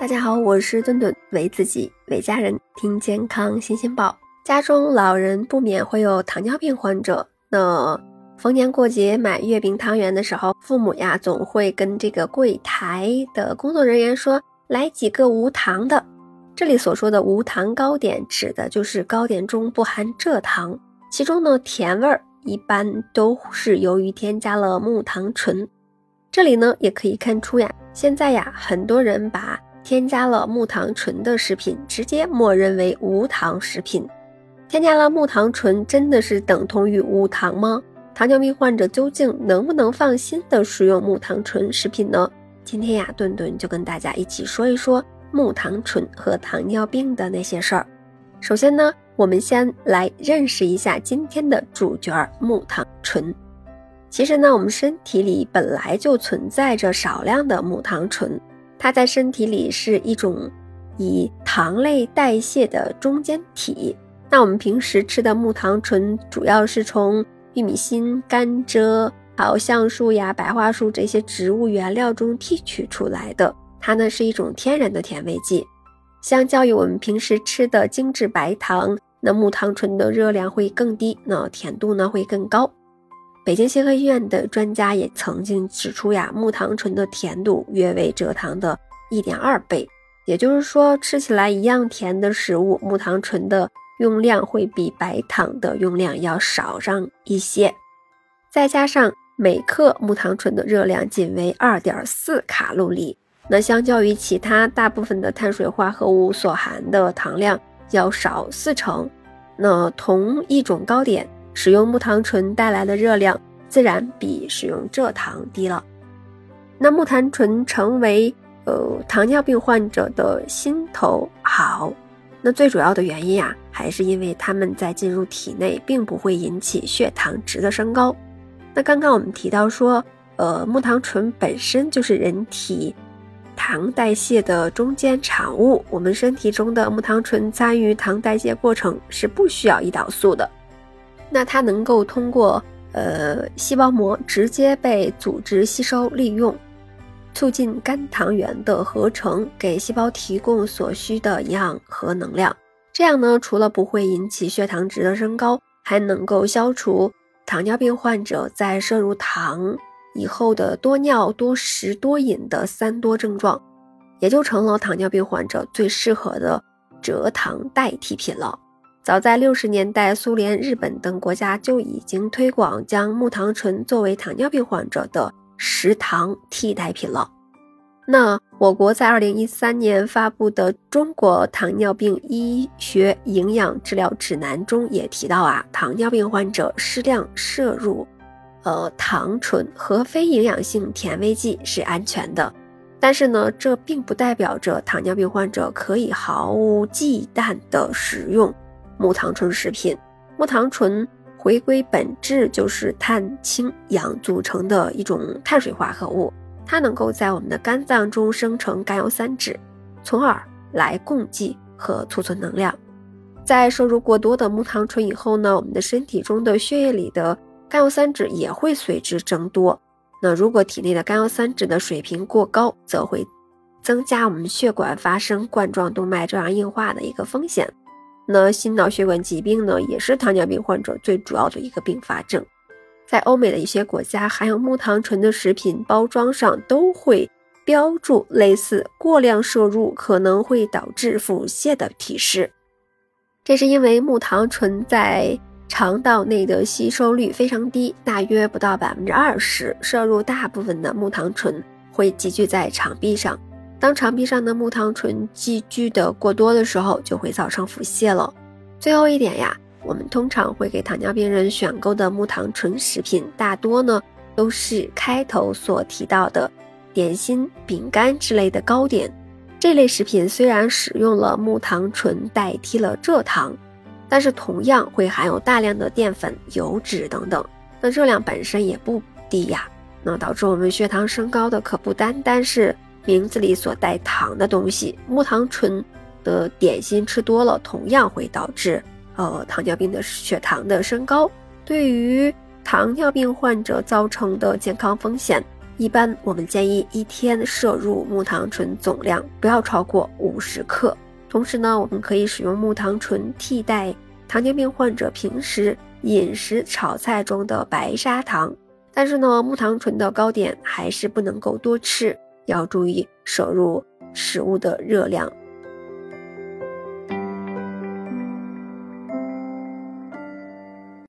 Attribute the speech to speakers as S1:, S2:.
S1: 大家好，我是顿顿，为自己、为家人听健康新鲜报。家中老人不免会有糖尿病患者，那逢年过节买月饼、汤圆的时候，父母呀总会跟这个柜台的工作人员说：“来几个无糖的。”这里所说的无糖糕点，指的就是糕点中不含蔗糖，其中呢甜味儿一般都是由于添加了木糖醇。这里呢也可以看出呀，现在呀很多人把添加了木糖醇的食品，直接默认为无糖食品。添加了木糖醇，真的是等同于无糖吗？糖尿病患者究竟能不能放心的食用木糖醇食品呢？今天呀，顿顿就跟大家一起说一说木糖醇和糖尿病的那些事儿。首先呢，我们先来认识一下今天的主角木糖醇。其实呢，我们身体里本来就存在着少量的木糖醇。它在身体里是一种以糖类代谢的中间体。那我们平时吃的木糖醇主要是从玉米芯、甘蔗、还有橡树呀、白桦树这些植物原料中提取出来的。它呢是一种天然的甜味剂。相较于我们平时吃的精致白糖，那木糖醇的热量会更低，那甜度呢会更高。北京协和医院的专家也曾经指出呀，木糖醇的甜度约为蔗糖的一点二倍，也就是说，吃起来一样甜的食物，木糖醇的用量会比白糖的用量要少上一些。再加上每克木糖醇的热量仅为二点四卡路里，那相较于其他大部分的碳水化合物所含的糖量要少四成。那同一种糕点。使用木糖醇带来的热量自然比使用蔗糖低了。那木糖醇成为呃糖尿病患者的心头好，那最主要的原因啊，还是因为它们在进入体内并不会引起血糖值的升高。那刚刚我们提到说，呃，木糖醇本身就是人体糖代谢的中间产物，我们身体中的木糖醇参与糖代谢过程是不需要胰岛素的。那它能够通过呃细胞膜直接被组织吸收利用，促进肝糖原的合成，给细胞提供所需的营养和能量。这样呢，除了不会引起血糖值的升高，还能够消除糖尿病患者在摄入糖以后的多尿、多食、多饮的三多症状，也就成了糖尿病患者最适合的蔗糖代替品了。早在六十年代，苏联、日本等国家就已经推广将木糖醇作为糖尿病患者的食糖替代品了。那我国在二零一三年发布的《中国糖尿病医学营养治疗指南》中也提到啊，糖尿病患者适量摄入，呃，糖醇和非营养性甜味剂是安全的。但是呢，这并不代表着糖尿病患者可以毫无忌惮地使用。木糖醇食品，木糖醇回归本质就是碳氢氧组成的一种碳水化合物，它能够在我们的肝脏中生成甘油三酯，从而来供给和储存能量。在摄入过多的木糖醇以后呢，我们的身体中的血液里的甘油三酯也会随之增多。那如果体内的甘油三酯的水平过高，则会增加我们血管发生冠状动脉粥样硬化的一个风险。那心脑血管疾病呢，也是糖尿病患者最主要的一个并发症。在欧美的一些国家，含有木糖醇的食品包装上都会标注类似过量摄入可能会导致腹泻的提示。这是因为木糖醇在肠道内的吸收率非常低，大约不到百分之二十。摄入大部分的木糖醇会积聚在肠壁上。当肠壁上的木糖醇积聚的过多的时候，就会造成腹泻了。最后一点呀，我们通常会给糖尿病人选购的木糖醇食品，大多呢都是开头所提到的点心、饼干之类的糕点。这类食品虽然使用了木糖醇代替了蔗糖，但是同样会含有大量的淀粉、油脂等等，那热量本身也不低呀。那导致我们血糖升高的可不单单是。名字里所带糖的东西，木糖醇的点心吃多了，同样会导致呃糖尿病的血糖的升高。对于糖尿病患者造成的健康风险，一般我们建议一天摄入木糖醇总量不要超过五十克。同时呢，我们可以使用木糖醇替代糖尿病患者平时饮食炒菜中的白砂糖。但是呢，木糖醇的糕点还是不能够多吃，要注意摄入食物的热量。